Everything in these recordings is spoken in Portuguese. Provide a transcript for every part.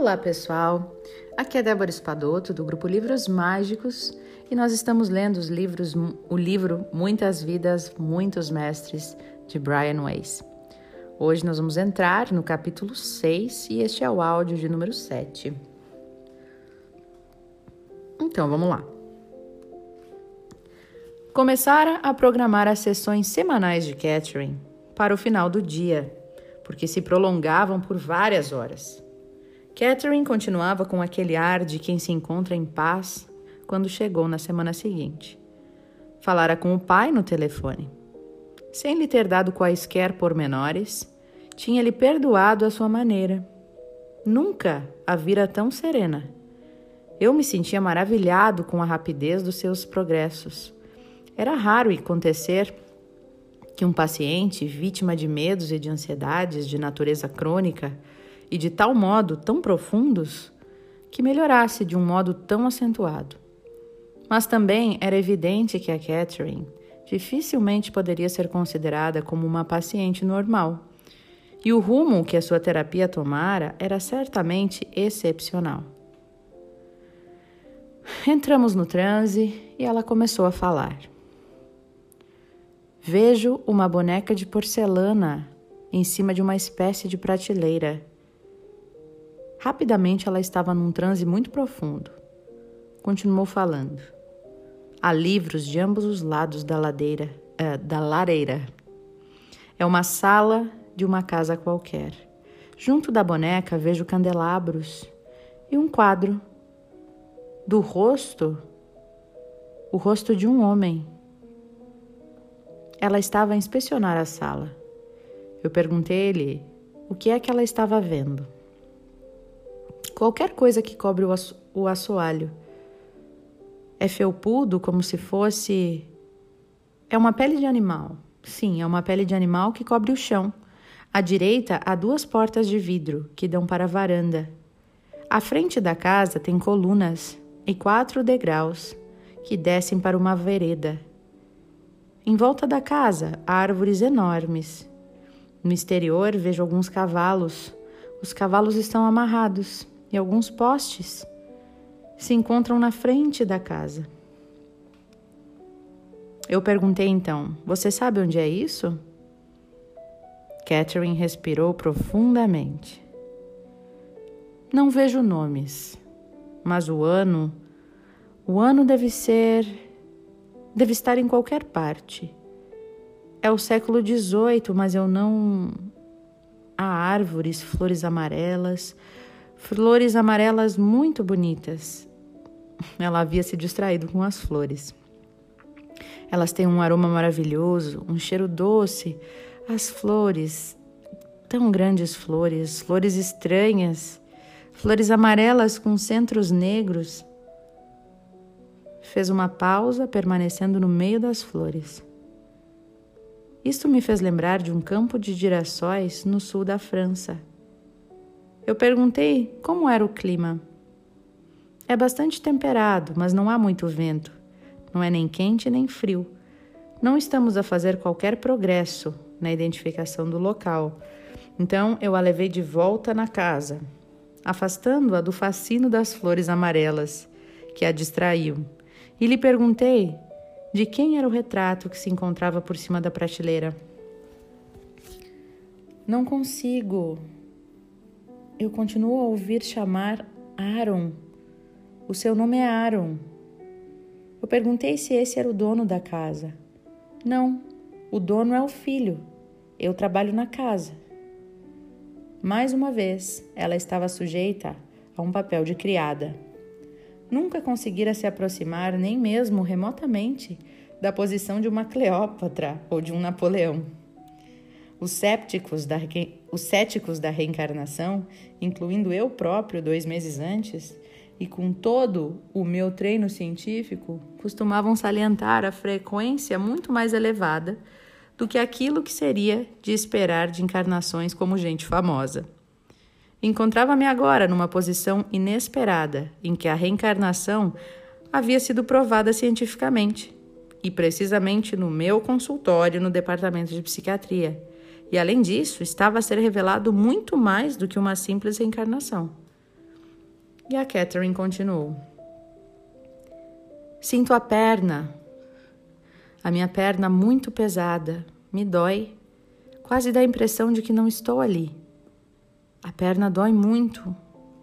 Olá, pessoal! Aqui é Débora Espadoto, do grupo Livros Mágicos, e nós estamos lendo os livros, o livro Muitas Vidas, Muitos Mestres, de Brian Weiss. Hoje nós vamos entrar no capítulo 6 e este é o áudio de número 7. Então, vamos lá. Começara a programar as sessões semanais de Catherine para o final do dia, porque se prolongavam por várias horas. Catherine continuava com aquele ar de quem se encontra em paz quando chegou na semana seguinte. Falara com o pai no telefone. Sem lhe ter dado quaisquer pormenores, tinha-lhe perdoado à sua maneira. Nunca a vira tão serena. Eu me sentia maravilhado com a rapidez dos seus progressos. Era raro acontecer que um paciente, vítima de medos e de ansiedades de natureza crônica, e de tal modo tão profundos que melhorasse de um modo tão acentuado. Mas também era evidente que a Catherine dificilmente poderia ser considerada como uma paciente normal, e o rumo que a sua terapia tomara era certamente excepcional. Entramos no transe e ela começou a falar. Vejo uma boneca de porcelana em cima de uma espécie de prateleira Rapidamente ela estava num transe muito profundo. Continuou falando. Há livros de ambos os lados da ladeira, é, da lareira. É uma sala de uma casa qualquer. Junto da boneca vejo candelabros e um quadro do rosto, o rosto de um homem. Ela estava a inspecionar a sala. Eu perguntei-lhe o que é que ela estava vendo qualquer coisa que cobre o, o assoalho. É felpudo como se fosse. É uma pele de animal. Sim, é uma pele de animal que cobre o chão. À direita há duas portas de vidro que dão para a varanda. À frente da casa tem colunas e quatro degraus que descem para uma vereda. Em volta da casa há árvores enormes. No exterior vejo alguns cavalos. Os cavalos estão amarrados e alguns postes se encontram na frente da casa. Eu perguntei então: Você sabe onde é isso? Catherine respirou profundamente. Não vejo nomes, mas o ano. O ano deve ser. deve estar em qualquer parte. É o século XVIII, mas eu não. Há árvores, flores amarelas, flores amarelas muito bonitas. Ela havia se distraído com as flores. Elas têm um aroma maravilhoso, um cheiro doce. As flores, tão grandes flores, flores estranhas, flores amarelas com centros negros. Fez uma pausa, permanecendo no meio das flores. Isto me fez lembrar de um campo de girassóis no sul da França eu perguntei como era o clima. É bastante temperado, mas não há muito vento. Não é nem quente nem frio. Não estamos a fazer qualquer progresso na identificação do local. Então eu a levei de volta na casa, afastando-a do fascínio das flores amarelas que a distraíam, e lhe perguntei de quem era o retrato que se encontrava por cima da prateleira. Não consigo, eu continuo a ouvir chamar Aaron. O seu nome é Aaron. Eu perguntei se esse era o dono da casa. Não, o dono é o filho. Eu trabalho na casa. Mais uma vez, ela estava sujeita a um papel de criada. Nunca conseguira se aproximar, nem mesmo remotamente, da posição de uma Cleópatra ou de um Napoleão. Os sépticos da, os céticos da reencarnação, incluindo eu próprio dois meses antes, e com todo o meu treino científico, costumavam salientar a frequência muito mais elevada do que aquilo que seria de esperar de encarnações como gente famosa. Encontrava-me agora numa posição inesperada, em que a reencarnação havia sido provada cientificamente, e precisamente no meu consultório no departamento de psiquiatria e além disso, estava a ser revelado muito mais do que uma simples reencarnação. E a Catherine continuou. Sinto a perna, a minha perna muito pesada, me dói, quase dá a impressão de que não estou ali. A perna dói muito.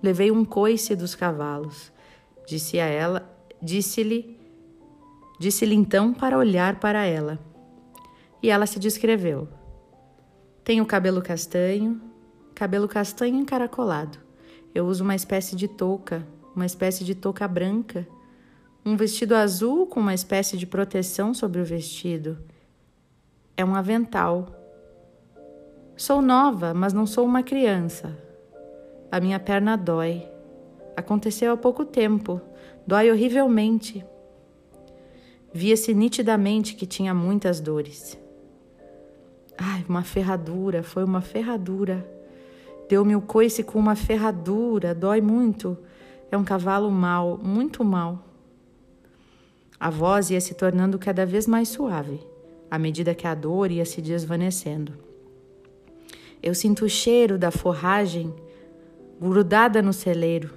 Levei um coice dos cavalos. Disse a ela, disse-lhe, disse-lhe então para olhar para ela. E ela se descreveu. Tenho cabelo castanho, cabelo castanho encaracolado. Eu uso uma espécie de touca, uma espécie de touca branca, um vestido azul com uma espécie de proteção sobre o vestido. É um avental. Sou nova, mas não sou uma criança. A minha perna dói. Aconteceu há pouco tempo. Dói horrivelmente. Via-se nitidamente que tinha muitas dores. Ai, uma ferradura, foi uma ferradura. Deu-me o coice com uma ferradura, dói muito. É um cavalo mau, muito mau. A voz ia se tornando cada vez mais suave, à medida que a dor ia se desvanecendo. Eu sinto o cheiro da forragem grudada no celeiro.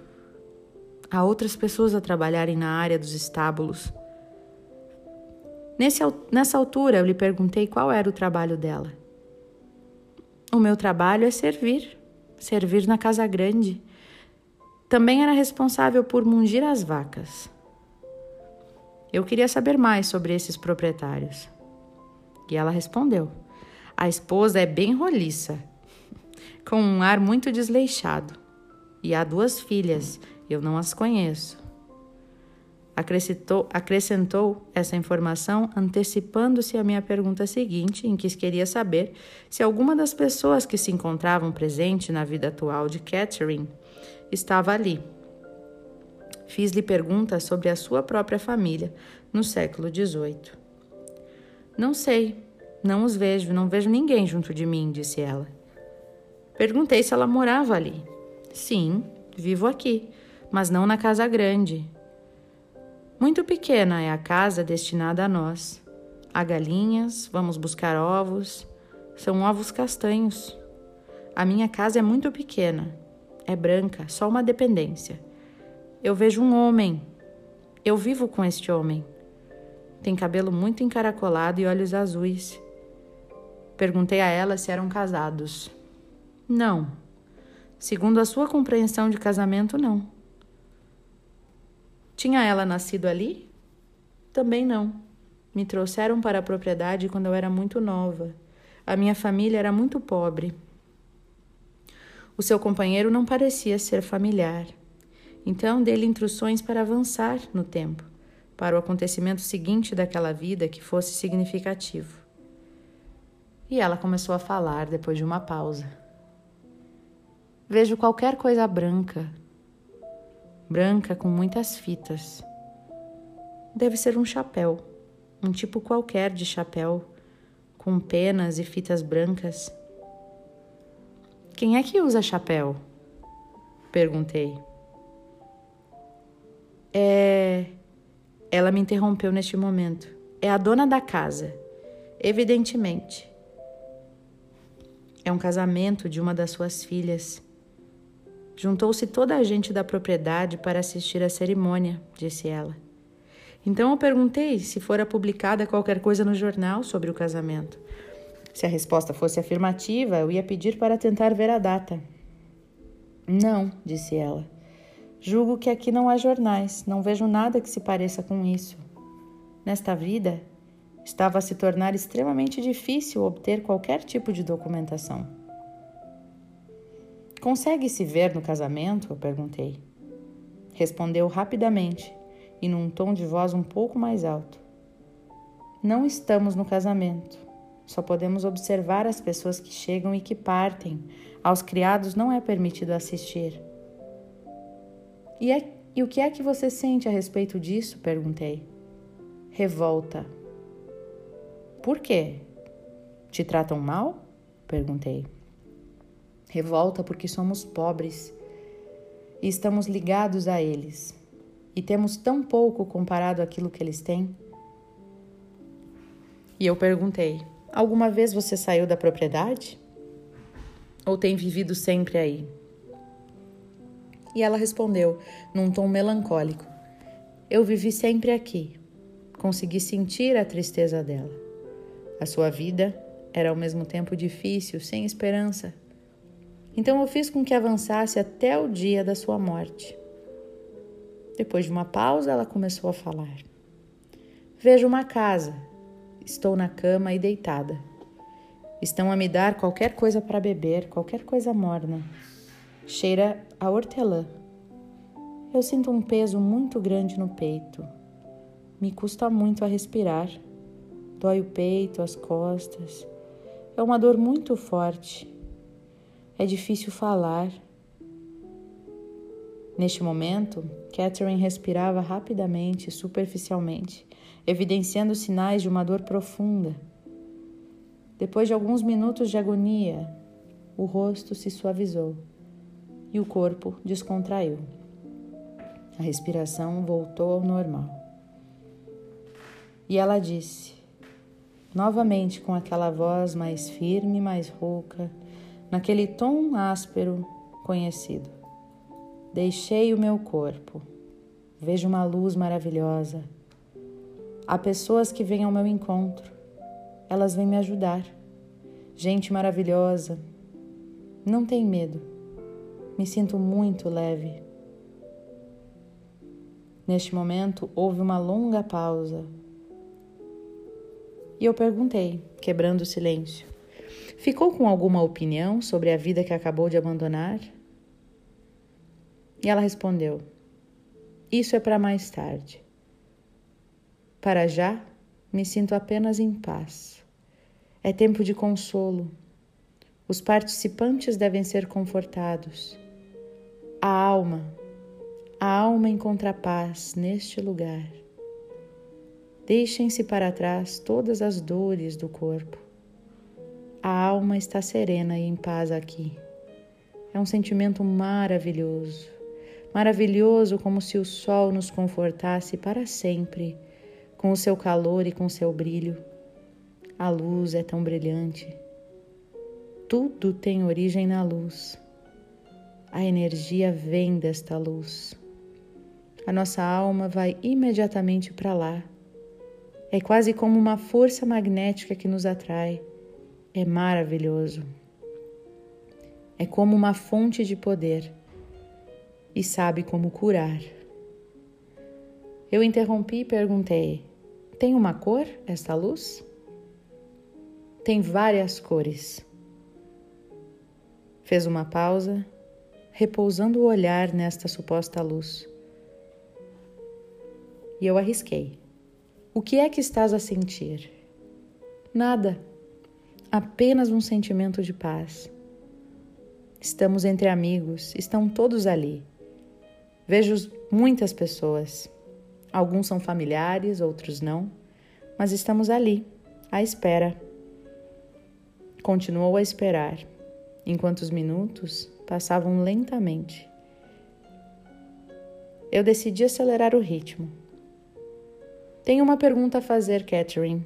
Há outras pessoas a trabalharem na área dos estábulos. Nesse, nessa altura, eu lhe perguntei qual era o trabalho dela. O meu trabalho é servir, servir na casa grande. Também era responsável por mungir as vacas. Eu queria saber mais sobre esses proprietários. E ela respondeu: A esposa é bem roliça, com um ar muito desleixado. E há duas filhas, eu não as conheço. Acrescentou, acrescentou essa informação antecipando-se à minha pergunta seguinte, em que queria saber se alguma das pessoas que se encontravam presente na vida atual de Catherine estava ali. Fiz-lhe perguntas sobre a sua própria família no século XVIII. Não sei, não os vejo, não vejo ninguém junto de mim, disse ela. Perguntei se ela morava ali. Sim, vivo aqui, mas não na casa grande. Muito pequena é a casa destinada a nós. Há galinhas, vamos buscar ovos. São ovos castanhos. A minha casa é muito pequena. É branca, só uma dependência. Eu vejo um homem. Eu vivo com este homem. Tem cabelo muito encaracolado e olhos azuis. Perguntei a ela se eram casados. Não. Segundo a sua compreensão de casamento, não. Tinha ela nascido ali? Também não. Me trouxeram para a propriedade quando eu era muito nova. A minha família era muito pobre. O seu companheiro não parecia ser familiar. Então dei-lhe instruções para avançar no tempo, para o acontecimento seguinte daquela vida que fosse significativo. E ela começou a falar depois de uma pausa. Vejo qualquer coisa branca, branca com muitas fitas. Deve ser um chapéu, um tipo qualquer de chapéu, com penas e fitas brancas. Quem é que usa chapéu? Perguntei. É. Ela me interrompeu neste momento. É a dona da casa, evidentemente. É um casamento de uma das suas filhas. Juntou-se toda a gente da propriedade para assistir à cerimônia, disse ela. Então eu perguntei se fora publicada qualquer coisa no jornal sobre o casamento. Se a resposta fosse afirmativa, eu ia pedir para tentar ver a data. Não, disse ela. Julgo que aqui não há jornais, não vejo nada que se pareça com isso. Nesta vida, estava a se tornar extremamente difícil obter qualquer tipo de documentação. Consegue se ver no casamento? Eu perguntei. Respondeu rapidamente e num tom de voz um pouco mais alto. Não estamos no casamento. Só podemos observar as pessoas que chegam e que partem. Aos criados não é permitido assistir. E, é, e o que é que você sente a respeito disso? perguntei. Revolta. Por quê? Te tratam mal? perguntei. Revolta porque somos pobres e estamos ligados a eles e temos tão pouco comparado àquilo que eles têm. E eu perguntei: alguma vez você saiu da propriedade? Ou tem vivido sempre aí? E ela respondeu, num tom melancólico: Eu vivi sempre aqui. Consegui sentir a tristeza dela. A sua vida era ao mesmo tempo difícil, sem esperança. Então eu fiz com que avançasse até o dia da sua morte. Depois de uma pausa, ela começou a falar. Vejo uma casa. Estou na cama e deitada. Estão a me dar qualquer coisa para beber, qualquer coisa morna. Cheira a hortelã. Eu sinto um peso muito grande no peito. Me custa muito a respirar. Dói o peito, as costas. É uma dor muito forte. É difícil falar. Neste momento, Catherine respirava rapidamente, superficialmente, evidenciando sinais de uma dor profunda. Depois de alguns minutos de agonia, o rosto se suavizou e o corpo descontraiu. A respiração voltou ao normal. E ela disse, novamente com aquela voz mais firme, mais rouca, naquele tom áspero conhecido: Deixei o meu corpo. Vejo uma luz maravilhosa. Há pessoas que vêm ao meu encontro. Elas vêm me ajudar. Gente maravilhosa. Não tem medo. Me sinto muito leve. Neste momento houve uma longa pausa. E eu perguntei, quebrando o silêncio: Ficou com alguma opinião sobre a vida que acabou de abandonar? E ela respondeu: Isso é para mais tarde. Para já, me sinto apenas em paz. É tempo de consolo. Os participantes devem ser confortados. A alma, a alma encontra paz neste lugar. Deixem-se para trás todas as dores do corpo. A alma está serena e em paz aqui. É um sentimento maravilhoso. Maravilhoso como se o sol nos confortasse para sempre, com o seu calor e com seu brilho. A luz é tão brilhante. Tudo tem origem na luz. A energia vem desta luz. A nossa alma vai imediatamente para lá. É quase como uma força magnética que nos atrai. É maravilhoso. É como uma fonte de poder e sabe como curar. Eu interrompi e perguntei: tem uma cor esta luz? Tem várias cores. Fez uma pausa repousando o olhar nesta suposta luz. E eu arrisquei. O que é que estás a sentir? Nada, apenas um sentimento de paz. Estamos entre amigos, estão todos ali. Vejo muitas pessoas. Alguns são familiares, outros não, mas estamos ali, à espera. Continuou a esperar, enquanto os minutos passavam lentamente. Eu decidi acelerar o ritmo. Tenho uma pergunta a fazer, Catherine.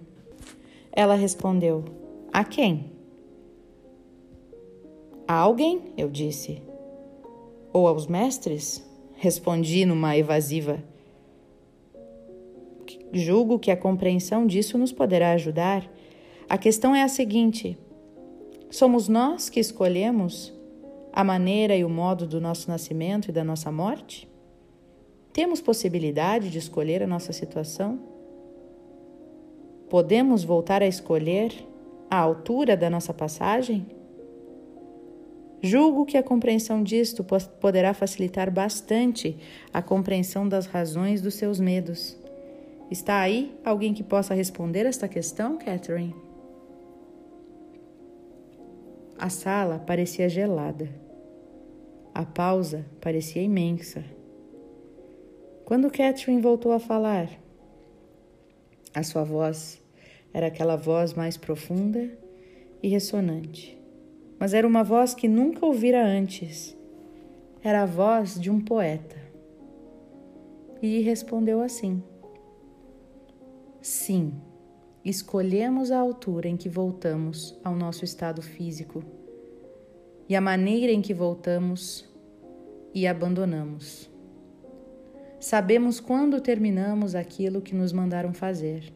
Ela respondeu: A quem? A alguém, eu disse. Ou aos mestres? Respondi numa evasiva. Julgo que a compreensão disso nos poderá ajudar. A questão é a seguinte: somos nós que escolhemos a maneira e o modo do nosso nascimento e da nossa morte? Temos possibilidade de escolher a nossa situação? Podemos voltar a escolher a altura da nossa passagem? Julgo que a compreensão disto poderá facilitar bastante a compreensão das razões dos seus medos. Está aí alguém que possa responder esta questão, Catherine? A sala parecia gelada. A pausa parecia imensa. Quando Catherine voltou a falar, a sua voz era aquela voz mais profunda e ressonante, mas era uma voz que nunca ouvira antes. Era a voz de um poeta. E respondeu assim: Sim, escolhemos a altura em que voltamos ao nosso estado físico e a maneira em que voltamos e abandonamos. Sabemos quando terminamos aquilo que nos mandaram fazer.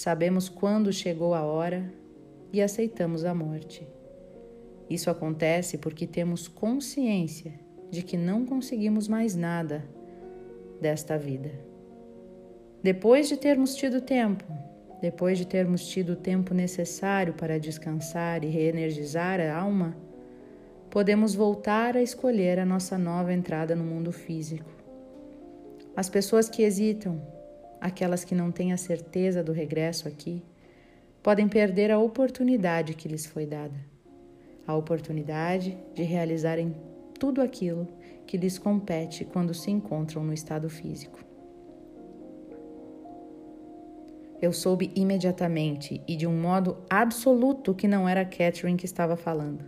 Sabemos quando chegou a hora e aceitamos a morte. Isso acontece porque temos consciência de que não conseguimos mais nada desta vida. Depois de termos tido tempo, depois de termos tido o tempo necessário para descansar e reenergizar a alma, podemos voltar a escolher a nossa nova entrada no mundo físico. As pessoas que hesitam, aquelas que não têm a certeza do regresso aqui, podem perder a oportunidade que lhes foi dada a oportunidade de realizarem tudo aquilo que lhes compete quando se encontram no estado físico. Eu soube imediatamente e de um modo absoluto que não era Catherine que estava falando.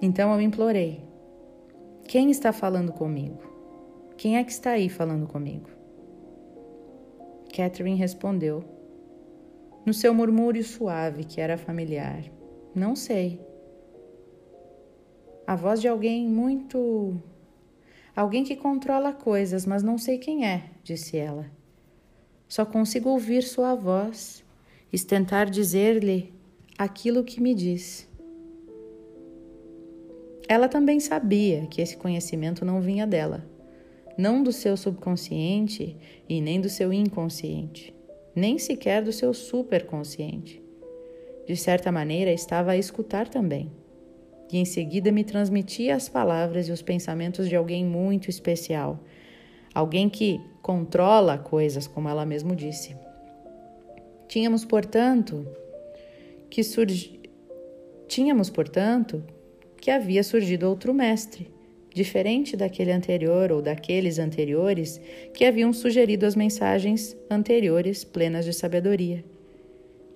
Então eu implorei: Quem está falando comigo? Quem é que está aí falando comigo? Catherine respondeu, no seu murmúrio suave que era familiar: Não sei. A voz de alguém muito. Alguém que controla coisas, mas não sei quem é, disse ela. Só consigo ouvir sua voz e tentar dizer-lhe aquilo que me diz. Ela também sabia que esse conhecimento não vinha dela não do seu subconsciente e nem do seu inconsciente, nem sequer do seu superconsciente. De certa maneira, estava a escutar também. E em seguida me transmitia as palavras e os pensamentos de alguém muito especial, alguém que controla coisas, como ela mesmo disse. Tínhamos, portanto, que surgi... tínhamos, portanto, que havia surgido outro mestre diferente daquele anterior ou daqueles anteriores que haviam sugerido as mensagens anteriores plenas de sabedoria.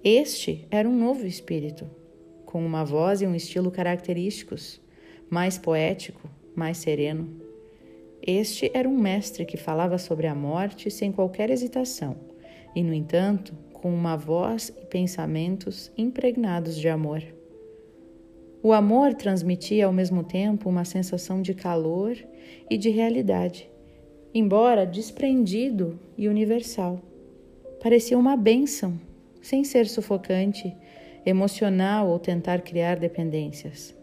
Este era um novo espírito, com uma voz e um estilo característicos, mais poético, mais sereno. Este era um mestre que falava sobre a morte sem qualquer hesitação, e, no entanto, com uma voz e pensamentos impregnados de amor. O amor transmitia ao mesmo tempo uma sensação de calor e de realidade, embora desprendido e universal. Parecia uma bênção, sem ser sufocante, emocional ou tentar criar dependências.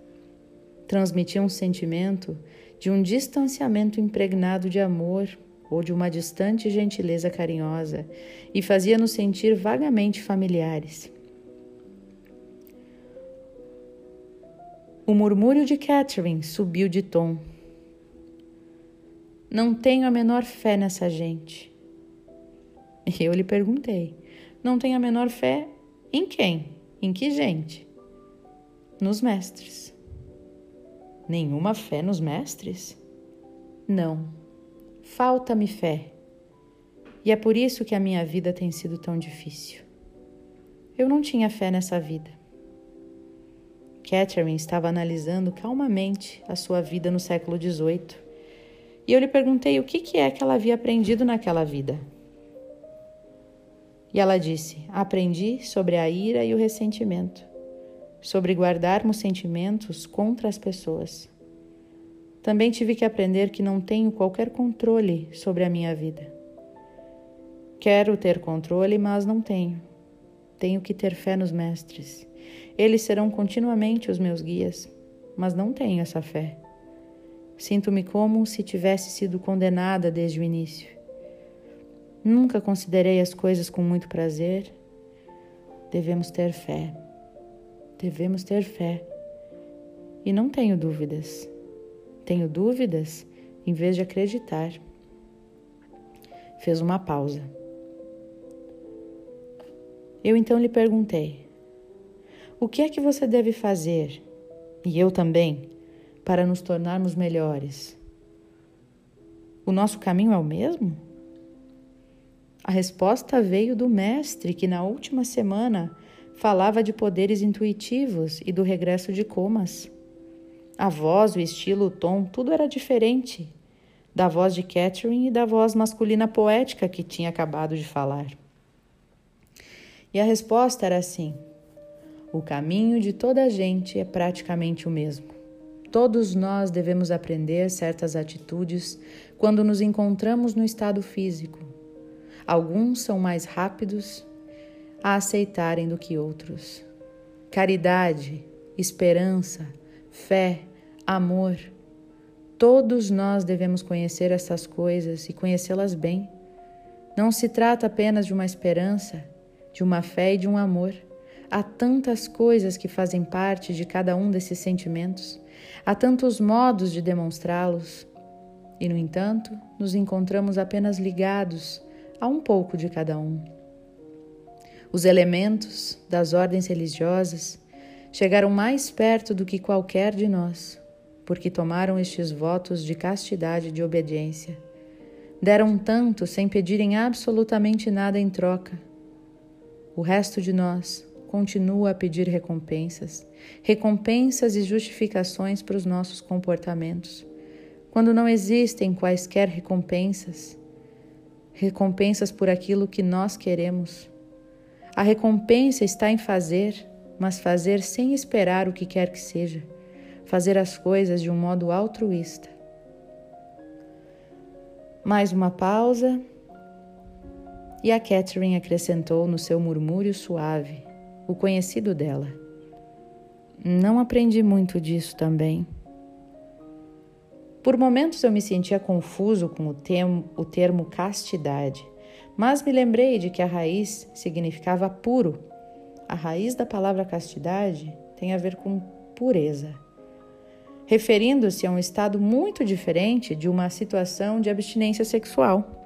Transmitia um sentimento de um distanciamento impregnado de amor ou de uma distante gentileza carinhosa e fazia-nos sentir vagamente familiares. O murmúrio de Catherine subiu de tom. Não tenho a menor fé nessa gente. Eu lhe perguntei: Não tenho a menor fé em quem? Em que gente? Nos mestres. Nenhuma fé nos mestres? Não. Falta-me fé. E é por isso que a minha vida tem sido tão difícil. Eu não tinha fé nessa vida. Catherine estava analisando calmamente a sua vida no século XVIII e eu lhe perguntei o que, que é que ela havia aprendido naquela vida. E ela disse: Aprendi sobre a ira e o ressentimento, sobre guardarmos sentimentos contra as pessoas. Também tive que aprender que não tenho qualquer controle sobre a minha vida. Quero ter controle, mas não tenho. Tenho que ter fé nos mestres eles serão continuamente os meus guias, mas não tenho essa fé. Sinto-me como se tivesse sido condenada desde o início. Nunca considerei as coisas com muito prazer. Devemos ter fé. Devemos ter fé. E não tenho dúvidas. Tenho dúvidas em vez de acreditar. Fez uma pausa. Eu então lhe perguntei: o que é que você deve fazer, e eu também, para nos tornarmos melhores? O nosso caminho é o mesmo? A resposta veio do Mestre, que na última semana falava de poderes intuitivos e do regresso de comas. A voz, o estilo, o tom, tudo era diferente da voz de Catherine e da voz masculina poética que tinha acabado de falar. E a resposta era assim: o caminho de toda a gente é praticamente o mesmo. Todos nós devemos aprender certas atitudes quando nos encontramos no estado físico. Alguns são mais rápidos a aceitarem do que outros. Caridade, esperança, fé, amor. Todos nós devemos conhecer essas coisas e conhecê-las bem. Não se trata apenas de uma esperança, de uma fé e de um amor. Há tantas coisas que fazem parte de cada um desses sentimentos, há tantos modos de demonstrá-los, e, no entanto, nos encontramos apenas ligados a um pouco de cada um. Os elementos das ordens religiosas chegaram mais perto do que qualquer de nós, porque tomaram estes votos de castidade e de obediência. Deram tanto sem pedirem absolutamente nada em troca. O resto de nós continua a pedir recompensas, recompensas e justificações para os nossos comportamentos, quando não existem quaisquer recompensas, recompensas por aquilo que nós queremos. A recompensa está em fazer, mas fazer sem esperar o que quer que seja, fazer as coisas de um modo altruísta. Mais uma pausa. E a Catherine acrescentou no seu murmúrio suave: o conhecido dela. Não aprendi muito disso também. Por momentos eu me sentia confuso com o termo, o termo castidade, mas me lembrei de que a raiz significava puro. A raiz da palavra castidade tem a ver com pureza, referindo-se a um estado muito diferente de uma situação de abstinência sexual.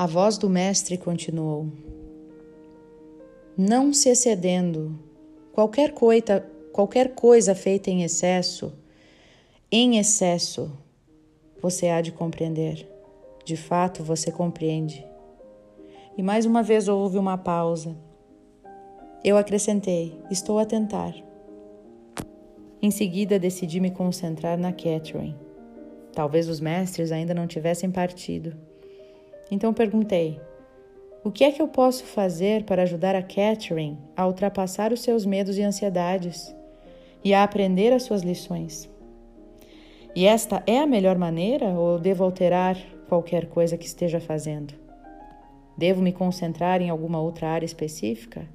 A voz do Mestre continuou: Não se excedendo, qualquer coisa, qualquer coisa feita em excesso, em excesso, você há de compreender. De fato, você compreende. E mais uma vez houve uma pausa. Eu acrescentei: Estou a tentar. Em seguida, decidi me concentrar na Catherine. Talvez os mestres ainda não tivessem partido. Então perguntei: O que é que eu posso fazer para ajudar a Catherine a ultrapassar os seus medos e ansiedades e a aprender as suas lições? E esta é a melhor maneira ou devo alterar qualquer coisa que esteja fazendo? Devo me concentrar em alguma outra área específica?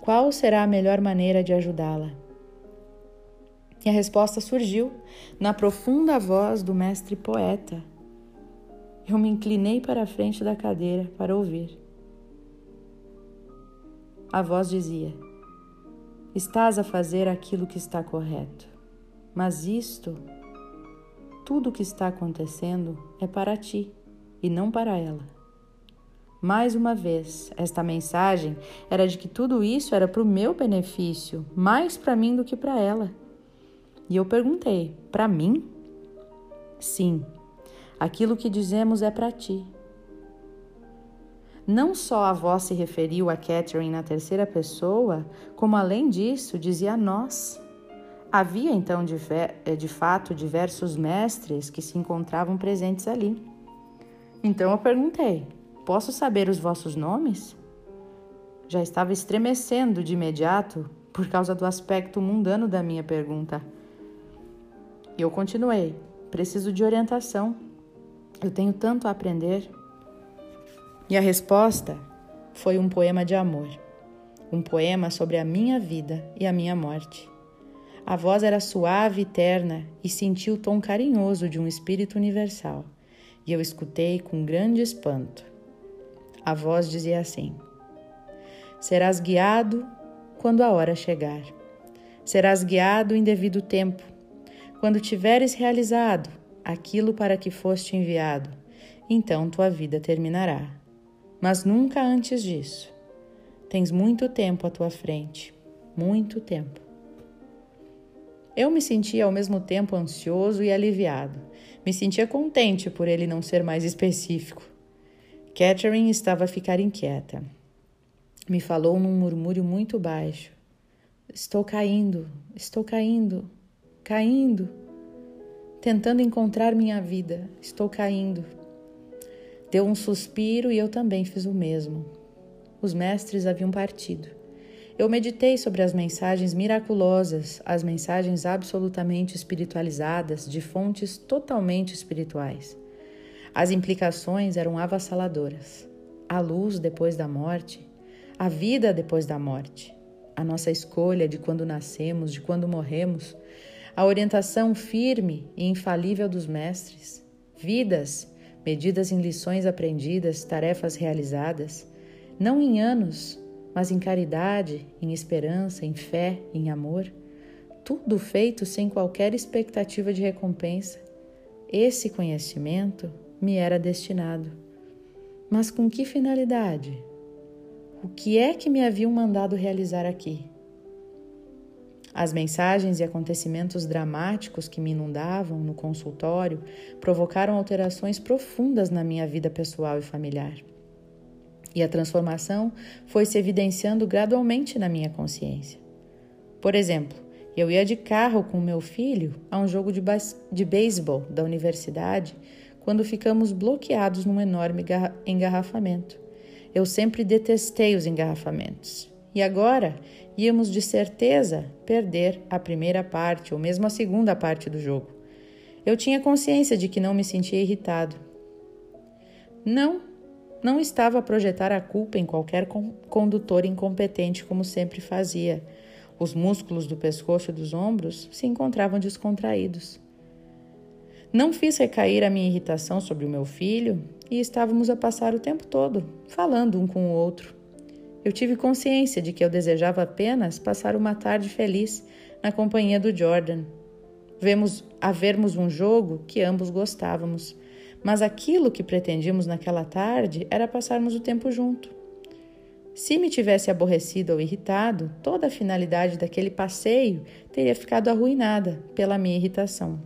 Qual será a melhor maneira de ajudá-la? E a resposta surgiu na profunda voz do mestre poeta, eu me inclinei para a frente da cadeira para ouvir. A voz dizia: Estás a fazer aquilo que está correto, mas isto, tudo o que está acontecendo, é para ti e não para ela. Mais uma vez, esta mensagem era de que tudo isso era para o meu benefício, mais para mim do que para ela. E eu perguntei: Para mim? Sim, Aquilo que dizemos é para ti. Não só a voz se referiu a Catherine na terceira pessoa, como além disso dizia nós. Havia então eh, de fato diversos mestres que se encontravam presentes ali. Então eu perguntei: Posso saber os vossos nomes? Já estava estremecendo de imediato por causa do aspecto mundano da minha pergunta. E eu continuei: Preciso de orientação. Eu tenho tanto a aprender. E a resposta foi um poema de amor, um poema sobre a minha vida e a minha morte. A voz era suave e terna e senti o tom carinhoso de um espírito universal, e eu escutei com grande espanto. A voz dizia assim: Serás guiado quando a hora chegar. Serás guiado em devido tempo. Quando tiveres realizado aquilo para que foste enviado, então tua vida terminará. Mas nunca antes disso. Tens muito tempo à tua frente, muito tempo. Eu me sentia ao mesmo tempo ansioso e aliviado. Me sentia contente por ele não ser mais específico. Catherine estava a ficar inquieta. Me falou num murmúrio muito baixo. Estou caindo, estou caindo, caindo tentando encontrar minha vida. Estou caindo. Deu um suspiro e eu também fiz o mesmo. Os mestres haviam partido. eu meditei sobre as mensagens miraculosas, as mensagens absolutamente espiritualizadas de fontes totalmente espirituais. As implicações eram avassaladoras. A luz depois da morte, a vida depois da morte, a nossa escolha de quando nascemos, de quando morremos, a orientação firme e infalível dos mestres, vidas medidas em lições aprendidas, tarefas realizadas, não em anos, mas em caridade, em esperança, em fé, em amor, tudo feito sem qualquer expectativa de recompensa. Esse conhecimento me era destinado. Mas com que finalidade? O que é que me haviam mandado realizar aqui? As mensagens e acontecimentos dramáticos que me inundavam no consultório provocaram alterações profundas na minha vida pessoal e familiar. E a transformação foi se evidenciando gradualmente na minha consciência. Por exemplo, eu ia de carro com meu filho a um jogo de, de beisebol da universidade quando ficamos bloqueados num enorme engarrafamento. Eu sempre detestei os engarrafamentos. E agora íamos de certeza perder a primeira parte ou mesmo a segunda parte do jogo. Eu tinha consciência de que não me sentia irritado. Não, não estava a projetar a culpa em qualquer condutor incompetente como sempre fazia. Os músculos do pescoço e dos ombros se encontravam descontraídos. Não fiz recair a minha irritação sobre o meu filho e estávamos a passar o tempo todo falando um com o outro. Eu tive consciência de que eu desejava apenas passar uma tarde feliz na companhia do Jordan. Vemos a vermos um jogo que ambos gostávamos, mas aquilo que pretendíamos naquela tarde era passarmos o tempo junto. Se me tivesse aborrecido ou irritado, toda a finalidade daquele passeio teria ficado arruinada pela minha irritação.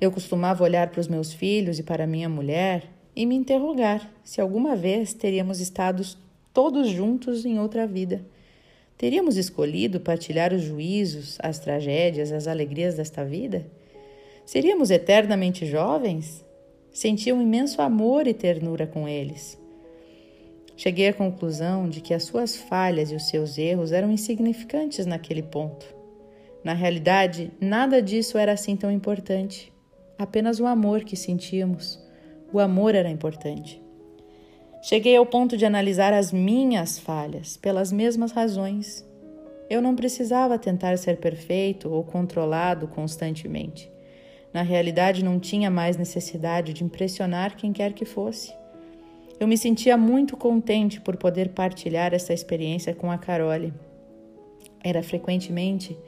Eu costumava olhar para os meus filhos e para minha mulher e me interrogar se alguma vez teríamos estado todos juntos em outra vida. Teríamos escolhido partilhar os juízos, as tragédias, as alegrias desta vida? Seríamos eternamente jovens? Sentia um imenso amor e ternura com eles. Cheguei à conclusão de que as suas falhas e os seus erros eram insignificantes naquele ponto. Na realidade, nada disso era assim tão importante apenas o amor que sentíamos. O amor era importante. Cheguei ao ponto de analisar as minhas falhas pelas mesmas razões. Eu não precisava tentar ser perfeito ou controlado constantemente. Na realidade, não tinha mais necessidade de impressionar quem quer que fosse. Eu me sentia muito contente por poder partilhar essa experiência com a Carole. Era frequentemente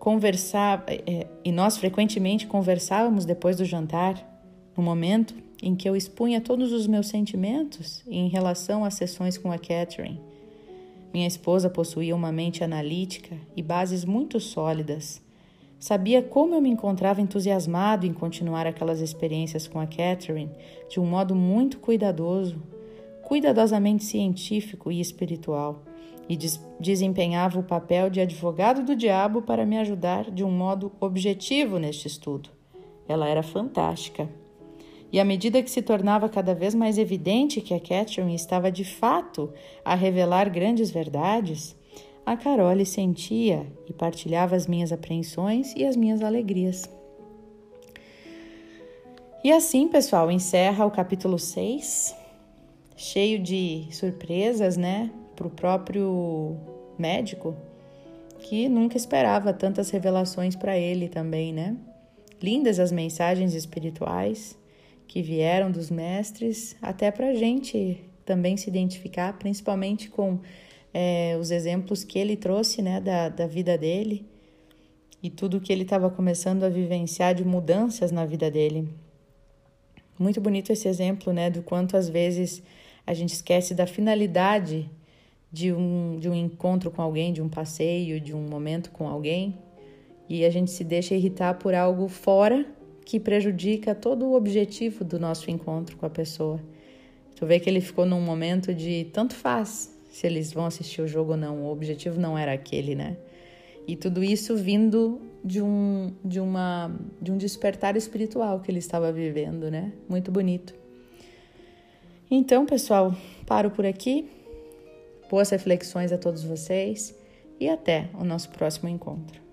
conversar é, e nós frequentemente conversávamos depois do jantar, no momento em que eu expunha todos os meus sentimentos em relação às sessões com a Catherine. Minha esposa possuía uma mente analítica e bases muito sólidas. Sabia como eu me encontrava entusiasmado em continuar aquelas experiências com a Catherine de um modo muito cuidadoso, cuidadosamente científico e espiritual e des desempenhava o papel de advogado do diabo para me ajudar de um modo objetivo neste estudo. Ela era fantástica. E à medida que se tornava cada vez mais evidente que a Catherine estava de fato a revelar grandes verdades, a Carole sentia e partilhava as minhas apreensões e as minhas alegrias. E assim, pessoal, encerra o capítulo 6, cheio de surpresas, né? para o próprio médico, que nunca esperava tantas revelações para ele também, né? Lindas as mensagens espirituais que vieram dos mestres, até para a gente também se identificar, principalmente com é, os exemplos que ele trouxe né, da, da vida dele e tudo que ele estava começando a vivenciar de mudanças na vida dele. Muito bonito esse exemplo, né, do quanto às vezes a gente esquece da finalidade de um, de um encontro com alguém, de um passeio, de um momento com alguém, e a gente se deixa irritar por algo fora que prejudica todo o objetivo do nosso encontro com a pessoa. Tu vê que ele ficou num momento de tanto faz se eles vão assistir o jogo ou não, o objetivo não era aquele, né? E tudo isso vindo de um, de uma, de um despertar espiritual que ele estava vivendo, né? Muito bonito. Então, pessoal, paro por aqui. Boas reflexões a todos vocês e até o nosso próximo encontro.